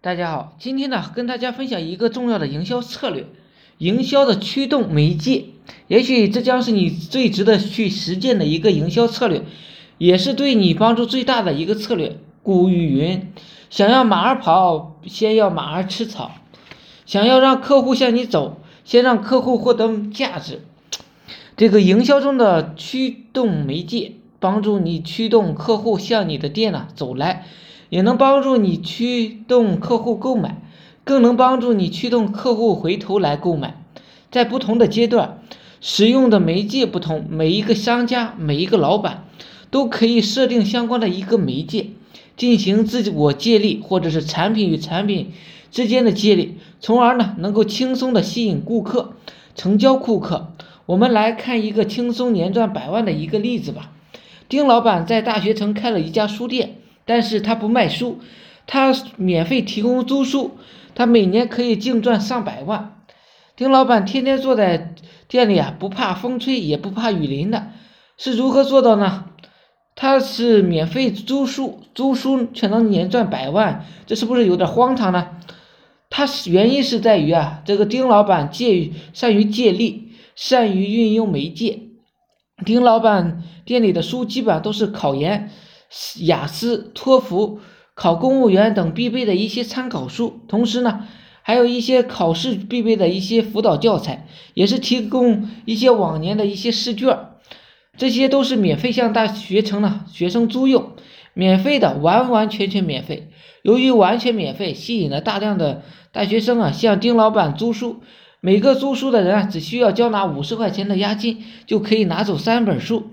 大家好，今天呢跟大家分享一个重要的营销策略，营销的驱动媒介。也许这将是你最值得去实践的一个营销策略，也是对你帮助最大的一个策略。古语云：想要马儿跑，先要马儿吃草；想要让客户向你走，先让客户获得价值。这个营销中的驱动媒介，帮助你驱动客户向你的店呢走来。也能帮助你驱动客户购买，更能帮助你驱动客户回头来购买。在不同的阶段，使用的媒介不同，每一个商家、每一个老板都可以设定相关的一个媒介，进行自我借力，或者是产品与产品之间的借力，从而呢能够轻松的吸引顾客，成交顾客。我们来看一个轻松年赚百万的一个例子吧。丁老板在大学城开了一家书店。但是他不卖书，他免费提供租书，他每年可以净赚上百万。丁老板天天坐在店里啊，不怕风吹也不怕雨淋的，是如何做到呢？他是免费租书，租书却能年赚百万，这是不是有点荒唐呢？他原因是在于啊，这个丁老板借善于借力，善于运用媒介。丁老板店里的书基本上都是考研。雅思、托福、考公务员等必备的一些参考书，同时呢，还有一些考试必备的一些辅导教材，也是提供一些往年的一些试卷，这些都是免费向大学城的学生租用，免费的，完完全全免费。由于完全免费，吸引了大量的大学生啊向丁老板租书，每个租书的人啊只需要交纳五十块钱的押金，就可以拿走三本书。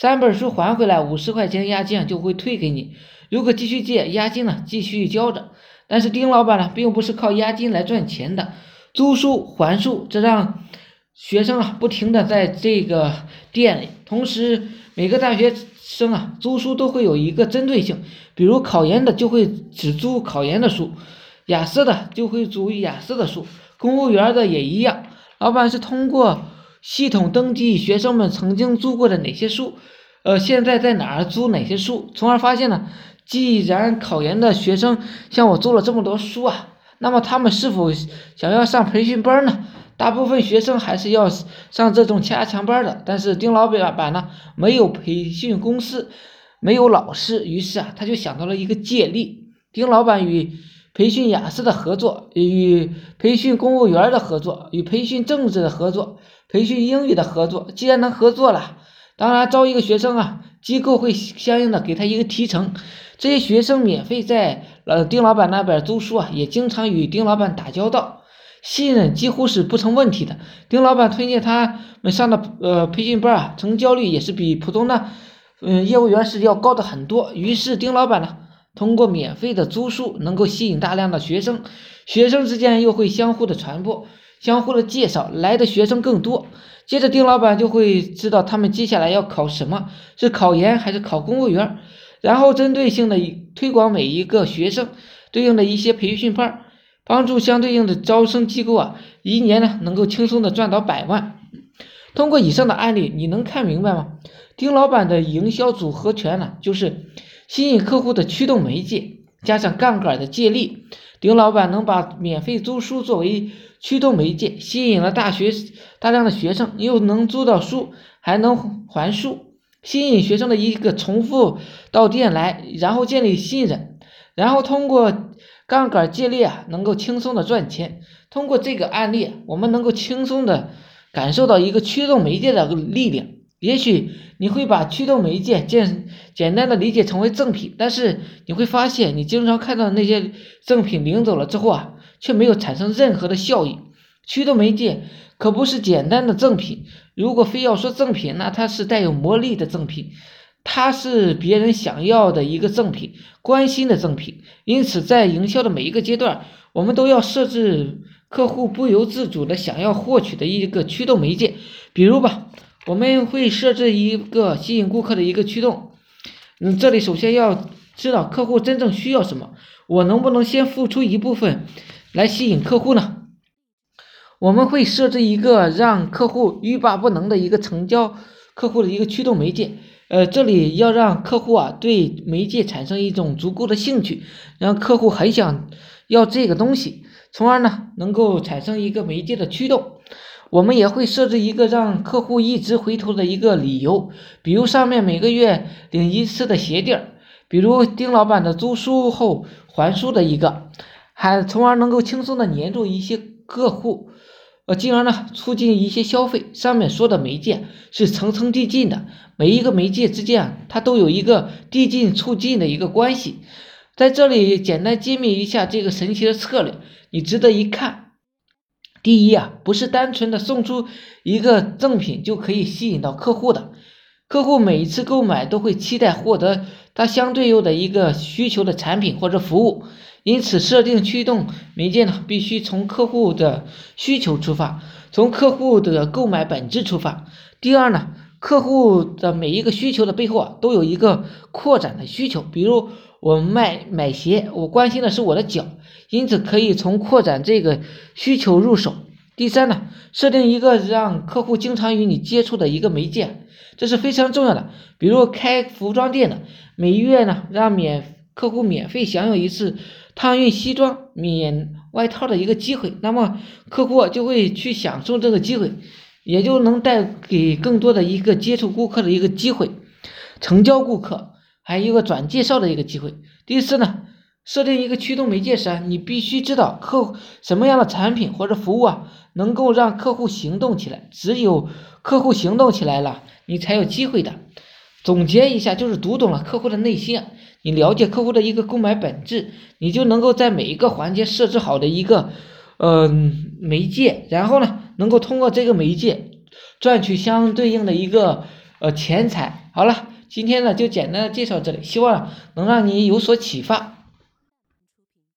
三本书还回来，五十块钱押金就会退给你。如果继续借，押金呢继续交着。但是丁老板呢，并不是靠押金来赚钱的，租书还书，这让学生啊不停的在这个店里。同时，每个大学生啊租书都会有一个针对性，比如考研的就会只租考研的书，雅思的就会租雅思的书，公务员的也一样。老板是通过。系统登记学生们曾经租过的哪些书，呃，现在在哪儿租哪些书，从而发现呢？既然考研的学生向我租了这么多书啊，那么他们是否想要上培训班呢？大部分学生还是要上这种加强班的。但是丁老板呢，没有培训公司，没有老师，于是啊，他就想到了一个借力。丁老板与培训雅思的合作，与培训公务员的合作，与培训政治的合作。培训英语的合作，既然能合作了，当然招一个学生啊，机构会相应的给他一个提成。这些学生免费在呃丁老板那边租书啊，也经常与丁老板打交道，信任几乎是不成问题的。丁老板推荐他们上的呃培训班啊，成交率也是比普通的嗯业务员是要高的很多。于是丁老板呢，通过免费的租书，能够吸引大量的学生，学生之间又会相互的传播。相互的介绍来的学生更多，接着丁老板就会知道他们接下来要考什么，是考研还是考公务员，然后针对性的推广每一个学生对应的一些培训班，帮助相对应的招生机构啊，一年呢能够轻松的赚到百万。通过以上的案例，你能看明白吗？丁老板的营销组合拳呢，就是吸引客户的驱动媒介，加上杠杆的借力。丁老板能把免费租书作为驱动媒介，吸引了大学大量的学生，又能租到书，还能还书，吸引学生的一个重复到店来，然后建立信任，然后通过杠杆借力啊，能够轻松的赚钱。通过这个案例，我们能够轻松的感受到一个驱动媒介的力量。也许你会把驱动媒介简简单的理解成为赠品，但是你会发现，你经常看到那些赠品领走了之后啊，却没有产生任何的效益。驱动媒介可不是简单的赠品，如果非要说赠品，那它是带有魔力的赠品，它是别人想要的一个赠品，关心的赠品。因此，在营销的每一个阶段，我们都要设置客户不由自主的想要获取的一个驱动媒介，比如吧。我们会设置一个吸引顾客的一个驱动，嗯，这里首先要知道客户真正需要什么，我能不能先付出一部分来吸引客户呢？我们会设置一个让客户欲罢不能的一个成交客户的一个驱动媒介，呃，这里要让客户啊对媒介产生一种足够的兴趣，让客户很想要这个东西，从而呢能够产生一个媒介的驱动。我们也会设置一个让客户一直回头的一个理由，比如上面每个月领一次的鞋垫儿，比如丁老板的租书后还书的一个，还从而能够轻松的黏住一些客户，呃，进而呢促进一些消费。上面说的媒介是层层递进的，每一个媒介之间啊，它都有一个递进促进的一个关系。在这里简单揭秘一下这个神奇的策略，你值得一看。第一啊，不是单纯的送出一个赠品就可以吸引到客户的，客户每一次购买都会期待获得他相对应的一个需求的产品或者服务，因此设定驱动媒介呢，必须从客户的需求出发，从客户的购买本质出发。第二呢，客户的每一个需求的背后啊，都有一个扩展的需求，比如我卖买鞋，我关心的是我的脚。因此，可以从扩展这个需求入手。第三呢，设定一个让客户经常与你接触的一个媒介，这是非常重要的。比如开服装店的，每月呢让免客户免费享有一次烫熨西装、免外套的一个机会，那么客户就会去享受这个机会，也就能带给更多的一个接触顾客的一个机会，成交顾客，还有一个转介绍的一个机会。第四呢。设定一个驱动媒介时，你必须知道客户什么样的产品或者服务啊，能够让客户行动起来。只有客户行动起来了，你才有机会的。总结一下，就是读懂了客户的内心啊，你了解客户的一个购买本质，你就能够在每一个环节设置好的一个嗯媒介，然后呢，能够通过这个媒介赚取相对应的一个呃钱财。好了，今天呢就简单的介绍这里，希望能让你有所启发。